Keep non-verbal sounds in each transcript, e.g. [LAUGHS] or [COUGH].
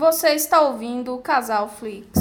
Você está ouvindo o Casal Flix.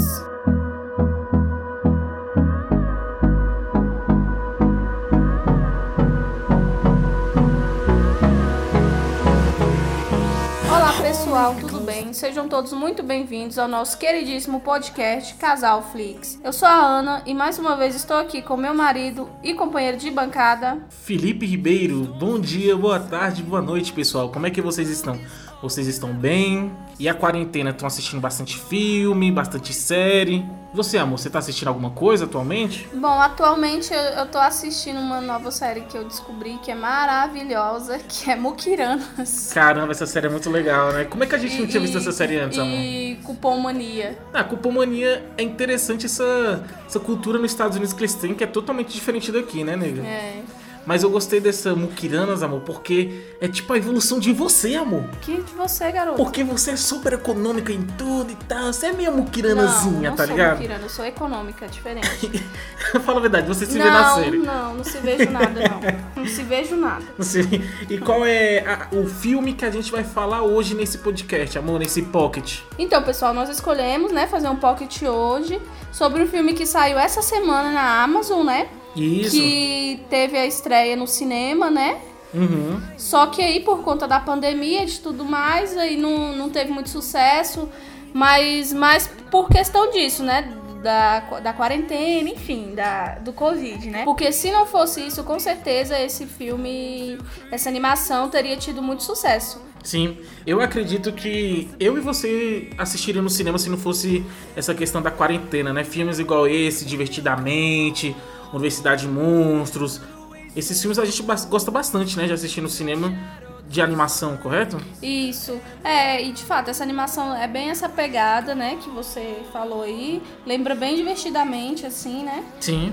Olá pessoal, tudo bem? Sejam todos muito bem-vindos ao nosso queridíssimo podcast Casal Flix. Eu sou a Ana e mais uma vez estou aqui com meu marido e companheiro de bancada, Felipe Ribeiro. Bom dia, boa tarde, boa noite, pessoal. Como é que vocês estão? Vocês estão bem? E a quarentena? Estão assistindo bastante filme, bastante série? Você, amor, você tá assistindo alguma coisa atualmente? Bom, atualmente eu, eu tô assistindo uma nova série que eu descobri que é maravilhosa, que é Mukiranas. Caramba, essa série é muito legal, né? Como é que a gente não tinha visto essa série antes, amor? E Cupom Mania. Ah, Cupomania é interessante essa, essa cultura nos Estados Unidos que eles têm, que é totalmente diferente daqui, né, nega? É. Mas eu gostei dessa Mukiranas, amor, porque é tipo a evolução de você, amor. Que de você, garoto? Porque você é super econômica em tudo e tal. Você é não, mukiranazinha, não tá sou ligado? Mukirana, eu sou econômica, diferente. [LAUGHS] Fala a verdade, você se não, vê na série. não, não se vejo nada, não. Não se vejo nada. Sim. E qual é a- o filme que a gente vai falar hoje nesse podcast, amor, nesse pocket? Então, pessoal, nós escolhemos, né, fazer um pocket hoje sobre um filme que saiu essa semana na Amazon, né? Isso. Que teve a estreia no cinema, né? Uhum. Só que aí, por conta da pandemia e de tudo mais, aí não, não teve muito sucesso. Mas, mas por questão disso, né? Da, da quarentena, enfim, da, do Covid, né? Porque se não fosse isso, com certeza esse filme, essa animação teria tido muito sucesso. Sim, eu acredito que eu e você assistiriam no cinema se não fosse essa questão da quarentena, né? Filmes igual esse, Divertidamente, Universidade de Monstros. Esses filmes a gente gosta bastante, né? De assistir no cinema de animação, correto? Isso. É, e de fato, essa animação é bem essa pegada, né? Que você falou aí. Lembra bem divertidamente, assim, né? Sim.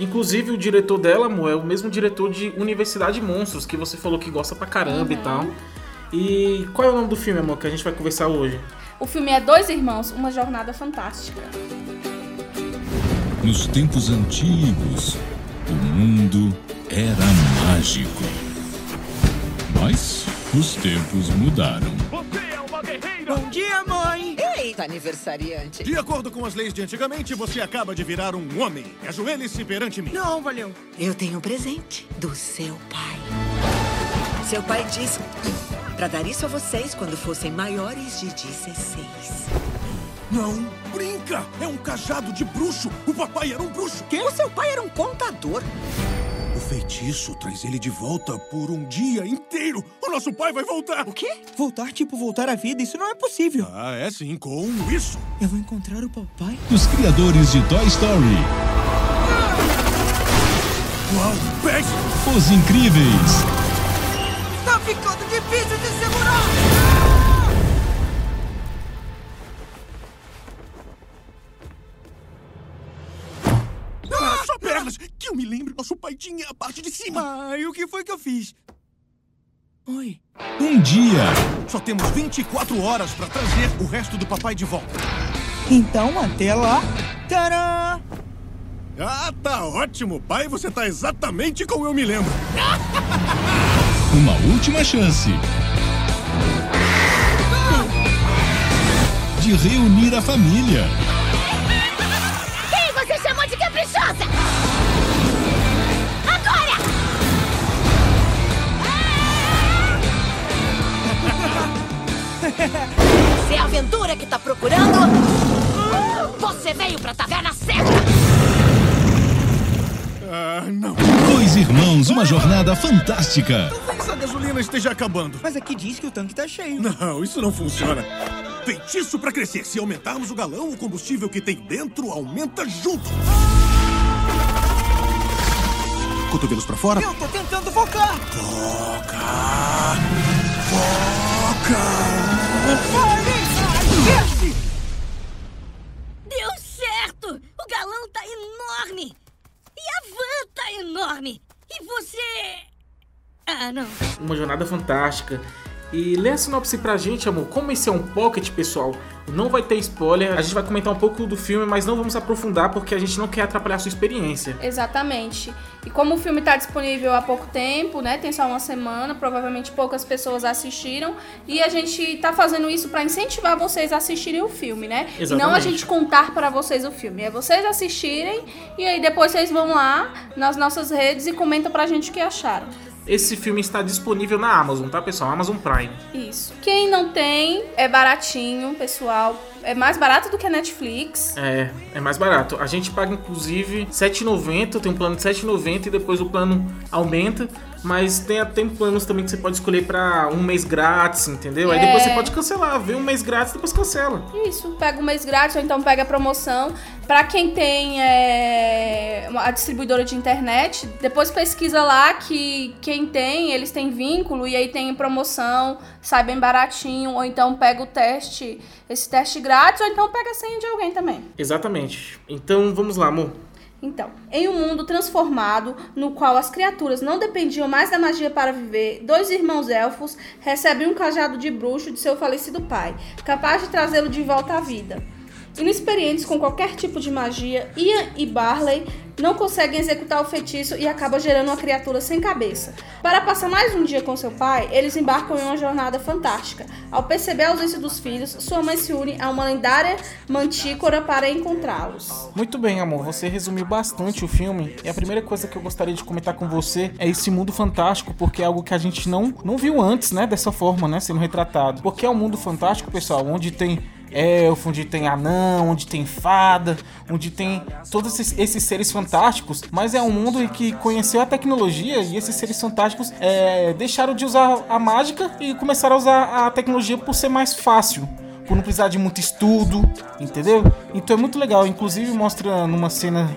Inclusive o diretor dela, amor, é o mesmo diretor de Universidade de Monstros, que você falou que gosta pra caramba e tal. E qual é o nome do filme, amor, que a gente vai conversar hoje? O filme é Dois Irmãos, Uma Jornada Fantástica. Nos tempos antigos, o mundo era mágico. Mas os tempos mudaram. Bom dia, mãe! Eita, aniversariante. De acordo com as leis de antigamente, você acaba de virar um homem. Ajoelhe-se perante mim. Não, valeu. Eu tenho um presente do seu pai. Seu pai disse para dar isso a vocês quando fossem maiores de 16. Não brinca! É um cajado de bruxo! O papai era um bruxo! O seu pai era um contador. O feitiço traz ele de volta por um dia inteiro! O nosso pai vai voltar! O quê? Voltar, tipo, voltar à vida, isso não é possível. Ah, é sim, com isso! Eu vou encontrar o papai? Os criadores de Toy Story, Uau! Pés! Os Incríveis, Tá ficando difícil de segurar! Eu me lembro, nosso pai tinha a parte de cima! Ah, e o que foi que eu fiz? Oi. Um dia, Só temos 24 horas pra trazer o resto do papai de volta. Então, até lá. Tcharam! Ah, tá ótimo, pai! Você tá exatamente como eu me lembro! [LAUGHS] uma última chance de reunir a família. Aventura que tá procurando, você veio pra taverna certa! Ah, não! Dois irmãos, uma jornada fantástica. Talvez a gasolina esteja acabando. Mas aqui diz que o tanque tá cheio. Não, isso não funciona. Feitiço pra crescer. Se aumentarmos o galão, o combustível que tem dentro aumenta junto. Cotovelos pra fora. Eu tô tentando focar! Foca! Foca! Desce! Deu certo! O galão tá enorme! E a van tá enorme! E você. Ah, não. Uma jornada fantástica. E lê a sinopse pra gente, amor. Como esse é um pocket, pessoal, não vai ter spoiler. A gente vai comentar um pouco do filme, mas não vamos aprofundar porque a gente não quer atrapalhar a sua experiência. Exatamente. E como o filme está disponível há pouco tempo, né? Tem só uma semana, provavelmente poucas pessoas assistiram. E a gente tá fazendo isso para incentivar vocês a assistirem o filme, né? E não a Exatamente. gente contar para vocês o filme. É vocês assistirem e aí depois vocês vão lá nas nossas redes e comentam pra gente o que acharam. Esse filme está disponível na Amazon, tá, pessoal? Amazon Prime. Isso. Quem não tem, é baratinho, pessoal. É mais barato do que a Netflix. É, é mais barato. A gente paga inclusive R$ 7,90, tem um plano de R$ 7,90 e depois o plano aumenta. Mas tem, tem planos também que você pode escolher pra um mês grátis, entendeu? Aí depois É. você pode cancelar, vê um mês grátis e depois cancela. Isso, pega um mês grátis ou então pega a promoção. Pra quem tem é, a distribuidora de internet, depois pesquisa lá que quem tem, eles têm vínculo e aí tem promoção, sai bem baratinho, ou então pega o teste, esse teste grátis, ou então pega a senha de alguém também. Exatamente. Então vamos lá, amor. Então, em um mundo transformado, no qual as criaturas não dependiam mais da magia para viver, dois irmãos elfos recebem um cajado de bruxo de seu falecido pai, capaz de trazê-lo de volta à vida. Inexperientes com qualquer tipo de magia, Ian e Barley não conseguem executar o feitiço e acaba gerando uma criatura sem cabeça. Para passar mais um dia com seu pai, eles embarcam em uma jornada fantástica. Ao perceber a ausência dos filhos, sua mãe se une a uma lendária mantícora para encontrá-los. Muito bem, amor. Você resumiu bastante o filme. E a primeira coisa que eu gostaria de comentar com você é esse mundo fantástico, porque é algo que a gente não, não viu antes, né? Dessa forma, né? Sendo retratado. Porque é um mundo fantástico, pessoal, onde tem elfo, onde tem anão, onde tem fada, onde tem todos esses, esses seres fantásticos, mas é um mundo que conheceu a tecnologia e esses seres fantásticos é, deixaram de usar a mágica e começaram a usar a tecnologia por ser mais fácil por não precisar de muito estudo, entendeu? Então é muito legal. Inclusive mostra numa cena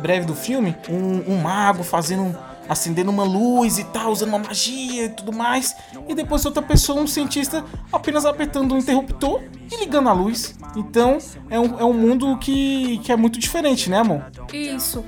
breve do filme um, um mago fazendo acendendo uma luz e tal, usando uma magia e tudo mais. E depois outra pessoa, um cientista, apenas apertando um interruptor e ligando a luz. Então é um, é um mundo que, que é muito diferente, né, amor? Isso.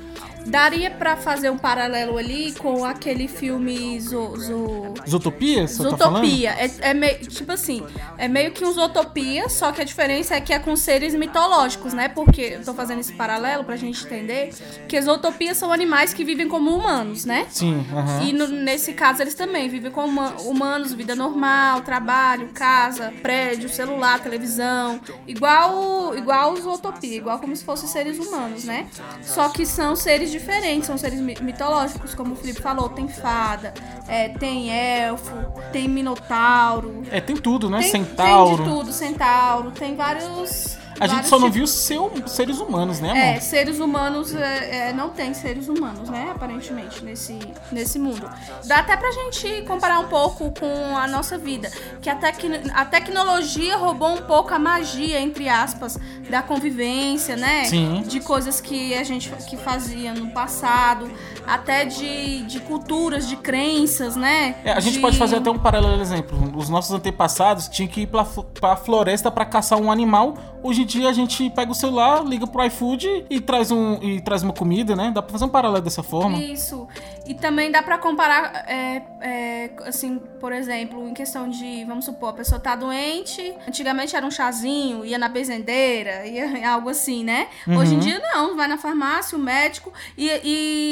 Daria pra fazer um paralelo ali com aquele filme Zo, Zo- Zootopia, tá? Zootopia. É, é meio, tipo assim, é meio que um Zootopia, só que a diferença é que é com seres mitológicos, né? Porque eu tô fazendo esse paralelo pra gente entender que Zootopias são animais que vivem como humanos, né? Sim, aham. E no- nesse caso eles também vivem como huma- humanos, vida normal, trabalho, casa, prédio, celular, televisão, igual igual Zootopia, igual como se fossem seres humanos, né? Só que são seres diferentes, são seres mi- mitológicos, como o Felipe falou, tem fada, é, tem elfo, tem minotauro, É, tem tudo, né? tem, Centauro. tem de tudo, centauro, tem vários A gente só não viu seu- seres humanos, né, amor? é, seres humanos é, é, não tem seres humanos, né? Aparentemente, nesse, nesse mundo. Dá até pra gente comparar um pouco com a nossa vida. Que a, tec a tecnologia roubou um pouco a magia, entre aspas, da convivência, né? Sim. De coisas que a gente que fazia no passado, até de, de culturas, de crenças, né? É, a gente De- pode fazer até um paralelo exemplo. Os nossos antepassados tinham que ir pra, pra floresta pra caçar um animal. Hoje em dia a gente pega o celular, liga pro iFood e traz, um, e traz uma comida, né? Dá pra fazer um paralelo dessa forma. Isso. E também dá pra comparar, é, é, assim, por exemplo, em questão de, vamos supor, a pessoa tá doente, antigamente era um chazinho, ia na benzendeira, ia [LAUGHS] algo assim, né? Hoje em dia não, vai na farmácia, o médico, e,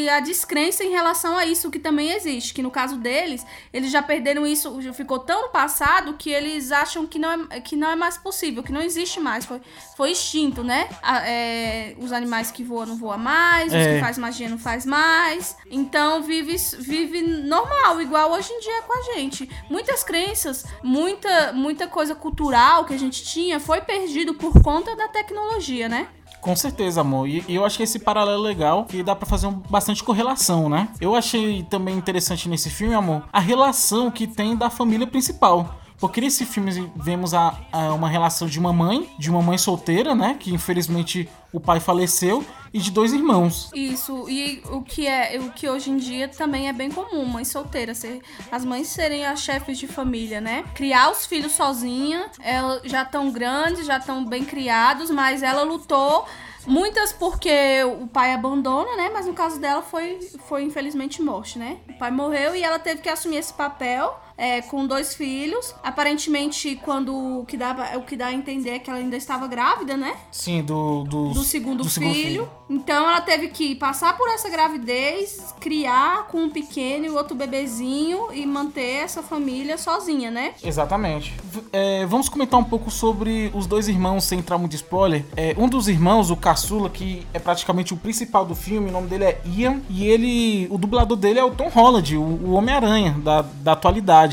e a descrença em relação a isso que também existe, que no caso deles, eles já perderam isso, ficou tão no passado que eles acham que não é, que não é mais possível, que não existe mais, foi, foi extinto, né? A- é, os animais que voam não voam mais, os É. que faz magia não faz mais. Então vive, vive normal, igual hoje em dia é com a gente. Muitas crenças, muita, muita coisa cultural que a gente tinha foi perdido por conta da tecnologia, né? Com certeza, amor. E, eu achei esse paralelo legal e dá pra fazer um- bastante correlação, né? Eu achei também interessante nesse filme, amor, a relação que tem da família principal. Porque nesse filme vemos a, a- uma relação de uma mãe, de uma mãe solteira, né? Que infelizmente o pai faleceu, e de dois irmãos. Isso, e o que é, o que hoje em dia também é bem comum, mãe solteira, ser, as mães serem as chefes de família, né? Criar os filhos sozinha, ela, já estão grandes, já estão bem criados, mas ela lutou Muitas porque o pai abandona, né? Mas no caso dela foi, foi infelizmente morte, né? O pai morreu e ela teve que assumir esse papel é, com dois filhos. Aparentemente, quando o que, dá, o que dá a entender é que ela ainda estava grávida, né? Sim, do, do, do segundo, do filho. segundo filho. Então ela teve que passar por essa gravidez, criar com um pequeno e outro bebezinho e manter essa família sozinha, né? Exatamente. É, vamos comentar um pouco sobre os dois irmãos, sem entrar muito de spoiler. É, um dos irmãos, o caçula, que é praticamente o principal do filme, o nome dele é Ian, e ele. O dublador dele é o Tom Holland, o, o Homem-Aranha da, da atualidade.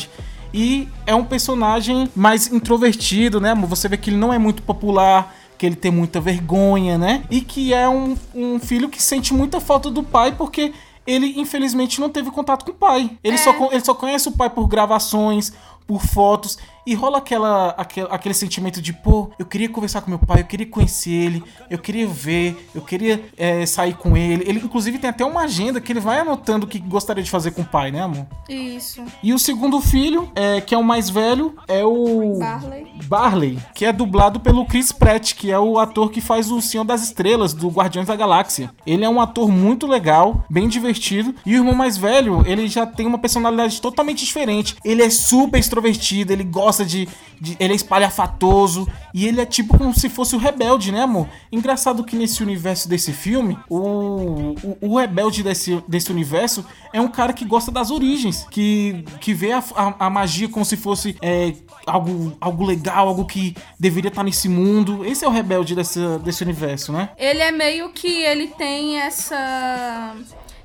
E é um personagem mais introvertido, né? Você vê que ele não é muito popular, que ele tem muita vergonha, né? E que é um, um filho que sente muita falta do pai porque ele infelizmente não teve contato com o pai. Ele, É. só, ele só conhece o pai por gravações, por fotos. E rola aquela, aquele, aquele sentimento de, pô, eu queria conversar com meu pai, eu queria conhecer ele, eu queria ver, eu queria é, sair com ele. Ele, inclusive, tem até uma agenda que ele vai anotando o que gostaria de fazer com o pai, né, amor? Isso. E o segundo filho, é, que é o mais velho, é o. Barley. Barley, que é dublado pelo Chris Pratt, que é o ator que faz o Senhor das Estrelas, do Guardiões da Galáxia. Ele é um ator muito legal, bem divertido. E o irmão mais velho, ele já tem uma personalidade totalmente diferente. Ele é super extrovertido, ele gosta de. de- ele é espalhafatoso. E ele é tipo como se fosse o rebelde, né, amor? Engraçado que nesse universo desse filme, o, o, o rebelde desse, desse universo é um cara que gosta das origens, que, que vê a, a, a magia como se fosse é, algo, algo legal, algo que deveria estar nesse mundo. Esse é o rebelde desse, desse universo, né? Ele é meio que ele tem essa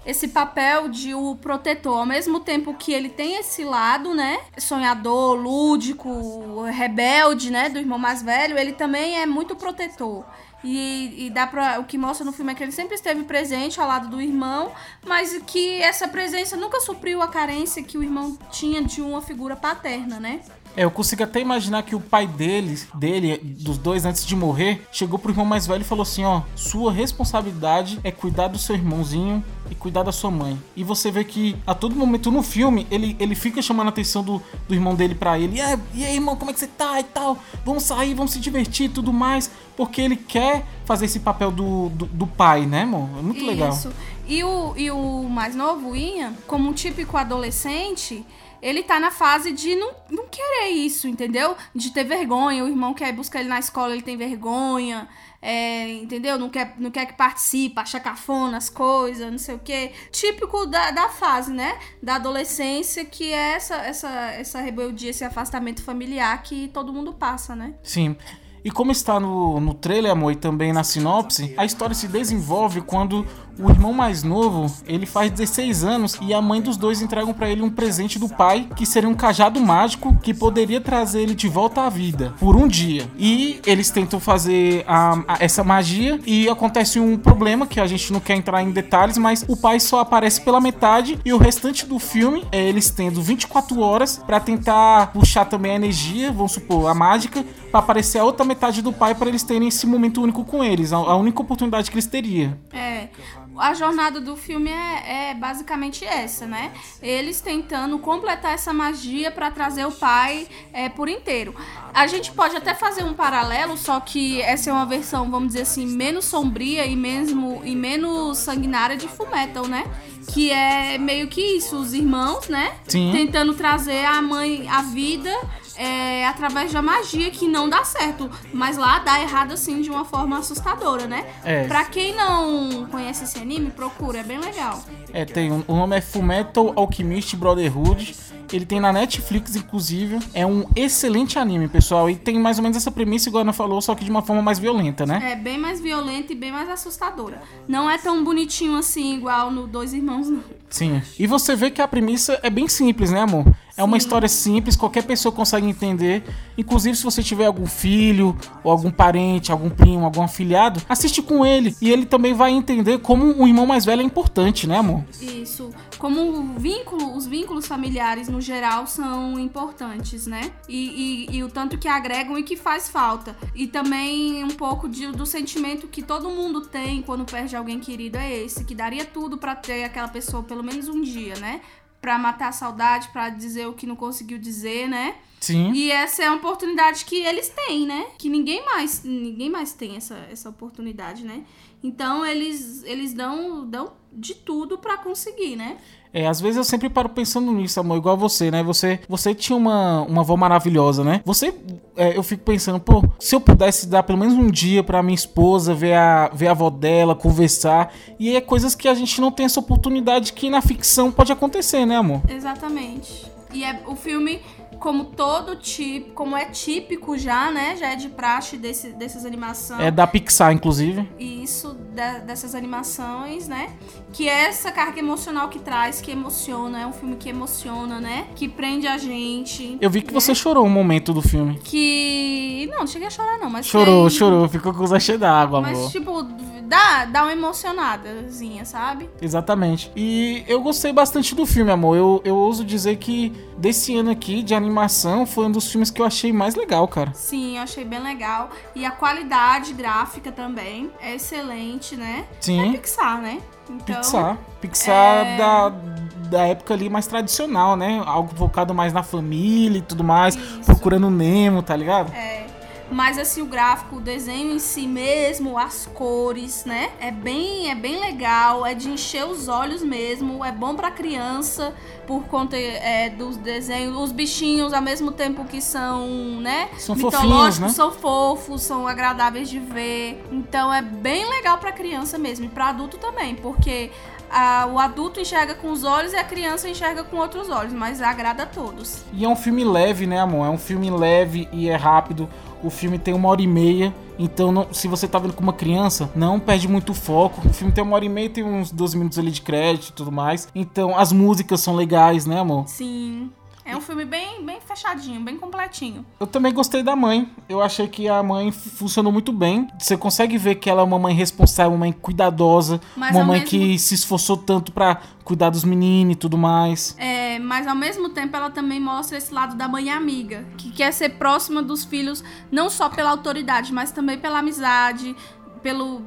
esse papel de o protetor, ao mesmo tempo que ele tem esse lado, né, sonhador, lúdico, rebelde, né, do irmão mais velho, ele também é muito protetor. E, e dá pra. O que mostra no filme é que ele sempre esteve presente ao lado do irmão, mas que essa presença nunca supriu a carência que o irmão tinha de uma figura paterna, né? É, eu consigo até imaginar que o pai deles, dele, dos dois antes de morrer, chegou pro irmão mais velho e falou assim: ó, sua responsabilidade é cuidar do seu irmãozinho e cuidar da sua mãe. E você vê que a todo momento no filme ele, ele fica chamando a atenção do, do irmão dele pra ele. "É, e aí, irmão, como é que você tá e tal? Vamos sair, vamos se divertir e tudo mais. Porque ele quer fazer esse papel do, do, do pai, né, amor? É muito legal. Isso. E o, e o mais novo, Ian, como um típico adolescente, ele tá na fase de não, não querer isso, entendeu? De ter vergonha. O irmão quer buscar ele na escola, ele tem vergonha. é, entendeu? Não quer, não quer que participe, acha cafona as coisas, não sei o quê. Típico da, da fase, né? Da adolescência, que é essa, essa, essa rebeldia, esse afastamento familiar que todo mundo passa, né? Sim. E como está no, no trailer, amor, e também na sinopse, a história se desenvolve quando o irmão mais novo, ele faz 16 anos e a mãe dos dois entregam pra ele um presente do pai, que seria um cajado mágico que poderia trazer ele de volta à vida por um dia. E eles tentam fazer a- a- essa magia e acontece um problema que a gente não quer entrar em detalhes, mas o pai só aparece pela metade e o restante do filme é eles tendo 24 horas pra tentar puxar também a energia, vamos supor, a mágica, pra aparecer a outra metade do pai pra eles terem esse momento único com eles, a, a única oportunidade que eles teriam. É, a jornada do filme é, é basicamente essa, né? Eles tentando completar essa magia pra trazer o pai é, por inteiro. A gente pode até fazer um paralelo, só que essa é uma versão, vamos dizer assim, menos sombria e, mesmo, e menos sanguinária de Fullmetal, né? Que é meio que isso, os irmãos, né? Sim. Tentando trazer a mãe à vida é, através da magia que não dá certo. Mas lá dá errado assim de uma forma assustadora, né? É. Pra quem não conhece esse anime, procura, é bem legal. É, tem. um- O nome é Fullmetal Alchemist Brotherhood. Ele tem na Netflix, inclusive. É um excelente anime, pessoal. E tem mais ou menos essa premissa, igual a Ana falou, só que de uma forma mais violenta, né? É bem mais violenta e bem mais assustadora. Não é tão bonitinho assim, igual no Dois Irmãos, não. Sim. E você vê que a premissa é bem simples, né, amor? É uma história simples, qualquer pessoa consegue entender. Inclusive, se você tiver algum filho, ou algum parente, algum primo, algum afilhado, assiste com ele. E ele também vai entender como o irmão mais velho é importante, né, amor? Isso. Como o vínculo, os vínculos familiares no geral são importantes, né? E, e- e o tanto que agregam e que faz falta. E também um pouco de- do sentimento que todo mundo tem quando perde alguém querido é esse, que daria tudo pra ter aquela pessoa pelo menos um dia, né? Pra matar a saudade, pra dizer o que não conseguiu dizer, né? Sim. E essa é uma oportunidade que eles têm, né? Que ninguém mais, ninguém mais tem essa, essa oportunidade, né? Então eles, eles dão, dão de tudo pra conseguir, né? É, às vezes eu sempre paro pensando nisso, amor, igual você, né? Você, você tinha uma, uma avó maravilhosa, né? Você, é, eu fico pensando, pô, se eu pudesse dar pelo menos um dia pra minha esposa ver a, ver a avó dela, conversar. E é coisas que a gente não tem essa oportunidade que na ficção pode acontecer, né, amor? Exatamente. E é o filme, como todo tipo, como é típico já, né? Já é de praxe desse, dessas animações. É da Pixar, inclusive. Isso, da- dessas animações, né? Que é essa carga emocional que traz, que emociona. É um filme que emociona, né? Que prende a gente. Eu vi que né? você chorou um momento do filme. Que. Não, não cheguei a chorar, não, mas. Chorou, foi- chorou, ficou com os cheia d'água, amor. Mas, tipo, dá, dá uma emocionadazinha, sabe? Exatamente. E eu gostei bastante do filme, amor. Eu, eu ouso dizer que desse ano aqui de animação foi um dos filmes que eu achei mais legal, cara. Sim, eu achei bem legal. E a qualidade gráfica também é excelente, né? É Sim, Pixar, né? Então, Pixar. Pixar é- da, da época ali mais tradicional, né? Algo focado mais na família e tudo mais. Isso. Procurando Nemo, tá ligado? É. Mas assim, o gráfico, o desenho em si mesmo, as cores, né? É bem, é bem legal, é de encher os olhos mesmo, é bom pra criança por conta é, dos desenhos, os bichinhos ao mesmo tempo que são, né? São mitológicos, né? são fofos, são agradáveis de ver. Então é bem legal pra criança mesmo e pra adulto também, porque ah, o adulto enxerga com os olhos e a criança enxerga com outros olhos, mas agrada a todos. E é um filme leve, né, amor? É um filme leve e é rápido. O filme tem uma hora e meia. Então, não- se você tá vendo com uma criança, não perde muito foco. O filme tem uma hora e meia, tem uns 12 minutos ali de crédito e tudo mais. Então, as músicas são legais, né, amor? Sim. É um filme bem, bem fechadinho, bem completinho. Eu também gostei da mãe. Eu achei que a mãe funcionou muito bem. Você consegue ver que ela é uma mãe responsável, uma mãe cuidadosa, Mas uma mãe mesmo- que se esforçou tanto pra cuidar dos meninos e tudo mais. É, mas ao mesmo tempo ela também mostra esse lado da mãe amiga, que quer ser próxima dos filhos, não só pela autoridade, mas também pela amizade, pelo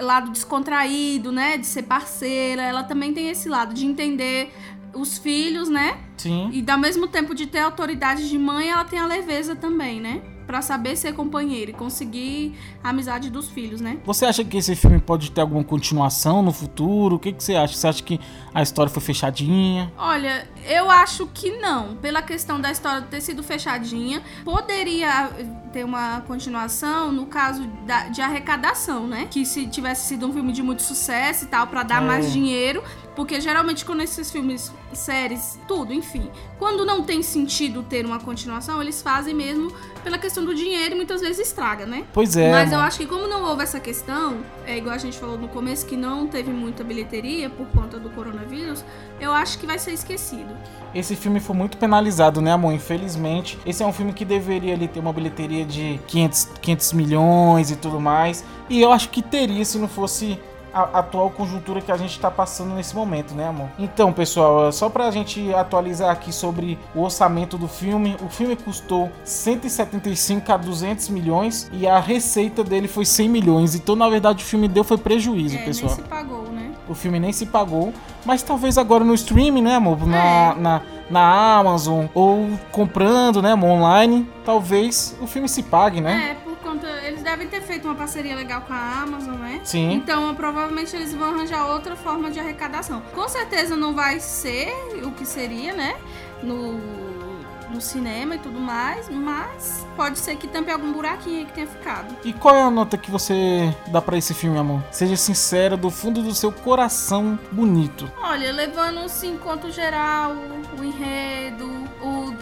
lado descontraído, né? De ser parceira. Ela também tem esse lado de entender os filhos, né? Sim. E ao mesmo tempo de ter autoridade de mãe, ela tem a leveza também, né? Pra saber ser companheira e conseguir a amizade dos filhos, né? Você acha que esse filme pode ter alguma continuação no futuro? O que, que você acha? Você acha que a história foi fechadinha? Olha, eu acho que não. Pela questão da história ter sido fechadinha, poderia ter uma continuação no caso da- de arrecadação, né? Que se tivesse sido um filme de muito sucesso e tal, pra dar É. mais dinheiro. Porque geralmente quando esses filmes, séries, tudo, enfim, quando não tem sentido ter uma continuação, eles fazem mesmo pela questão do dinheiro e muitas vezes estraga, né? Pois é. Mas eu amor. acho que como não houve essa questão, é igual a gente falou no começo que não teve muita bilheteria por conta do coronavírus, eu acho que vai ser esquecido. Esse filme foi muito penalizado, né, amor? Infelizmente. Esse é um filme que deveria ali ter uma bilheteria de 500, 500 milhões e tudo mais. E eu acho que teria se não fosse a atual conjuntura que a gente tá passando nesse momento, né, amor? Então, pessoal, só pra gente atualizar aqui sobre o orçamento do filme, o filme custou 175 a 200 milhões e a receita dele foi 100 milhões. Então, na verdade, o filme deu foi prejuízo, é, pessoal. nem se pagou, né? O filme nem se pagou, mas talvez agora no streaming, né, amor? Na, É. na, na Amazon ou comprando, né, amor, online, talvez o filme se pague, né? É, devem ter feito uma parceria legal com a Amazon, né? Sim. Então, provavelmente eles vão arranjar outra forma de arrecadação. Com certeza não vai ser o que seria, né? No, no cinema e tudo mais, mas pode ser que tampe algum buraquinho aí que tenha ficado. E qual é a nota que você dá pra esse filme, amor? Seja sincera, do fundo do seu coração bonito. Olha, levando assim, em conta geral, o enredo,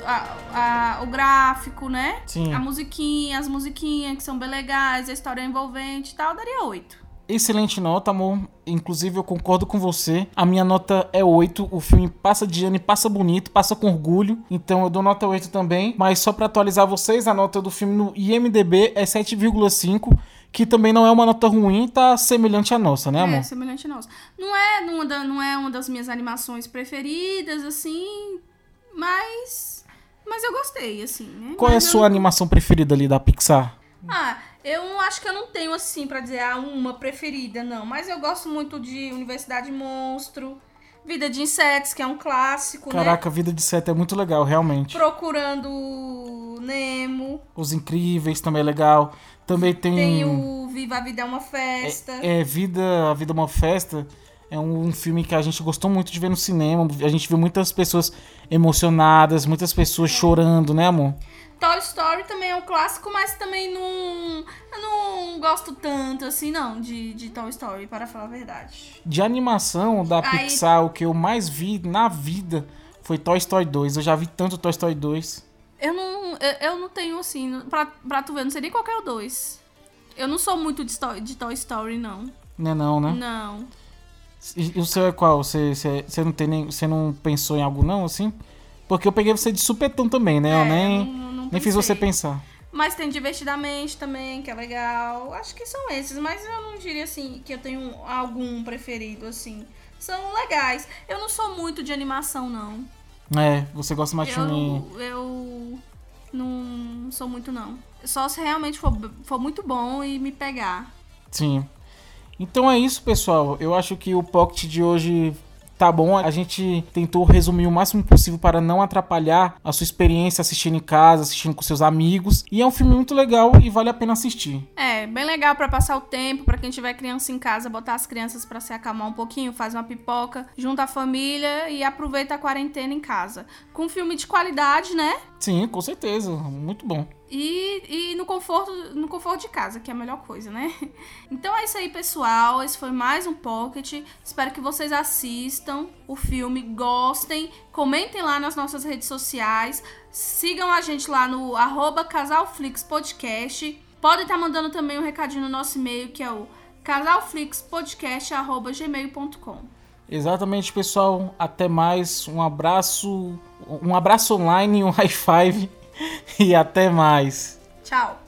a- a- o gráfico, né? Sim. A musiquinha, as musiquinhas que são bem legais, a história envolvente e tal, daria 8. Excelente nota, amor. Inclusive, eu concordo com você. A minha nota é 8. O filme passa de ano e passa bonito, passa com orgulho. Então eu dou nota 8 também. Mas só pra atualizar vocês, a nota do filme no IMDB é 7,5. Que também não é uma nota ruim, tá semelhante à nossa, né, amor? É, semelhante a nossa. Não é, uma da- não é uma das minhas animações preferidas, assim, mas. Mas eu gostei, assim, né? Qual é a Mas sua não- animação preferida ali da Pixar? Ah, eu acho que eu não tenho, assim, pra dizer, ah, uma preferida, não. Mas eu gosto muito de Universidade Monstro. Vida de Insetos, que é um clássico, Caraca, né? Vida de Seta é muito legal, realmente. Procurando Nemo. Os Incríveis também é legal. Também tem. Tem o Viva a Vida é uma Festa. É, Vida, A Vida é uma Festa. É um, filme que a gente gostou muito de ver no cinema. A gente viu muitas pessoas emocionadas, muitas pessoas chorando, né, amor? Toy Story também é um clássico, mas também não. Não gosto tanto assim, não, de, de Toy Story, para falar a verdade. De animação da Aí- Pixar, o que eu mais vi na vida foi Toy Story 2. Eu já vi tanto Toy Story 2. Eu não, eu, eu não tenho assim, pra, pra tu ver, não sei nem qual é o dois. Eu não sou muito de, de Toy Story, não. Né não, né? Não. E, o seu é qual? Você, você, você não tem nem. Você não pensou em algo, não, assim? Porque eu peguei você de supetão também, né? eu É, nem, não- não nem fiz você pensar. Mas tem Divertidamente também, que é legal. Acho que são esses, mas eu não diria assim que eu tenho algum preferido, assim. São legais. Eu não sou muito de animação, não. É, você gosta mais de filme. Eu, eu não sou muito, não. Só se realmente for, for muito bom e me pegar. Sim. Então é isso, pessoal. Eu acho que o Pocket de hoje tá bom. A gente tentou resumir o máximo possível para não atrapalhar a sua experiência assistindo em casa, assistindo com seus amigos. E é um filme muito legal e vale a pena assistir. É, bem legal pra passar o tempo, pra quem tiver criança em casa, botar as crianças pra se acalmar um pouquinho, faz uma pipoca, junta a família e aproveita a quarentena em casa. Com um filme de qualidade, né? Sim, com certeza. Muito bom. E, e no conforto no conforto de casa, que é a melhor coisa, né? [LAUGHS] Então é isso aí, pessoal. Esse foi mais um Pocket. Espero que vocês assistam o filme, gostem, comentem lá nas nossas redes sociais, sigam a gente lá no arroba casalflixpodcast. Podem estar mandando também um recadinho no nosso e-mail, que é o casalflixpodcast.gmail.com. Exatamente, pessoal. Até mais. Um abraço. Um abraço online, um high five. E até mais. Tchau!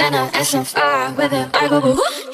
and I am so far with it. I go, woo.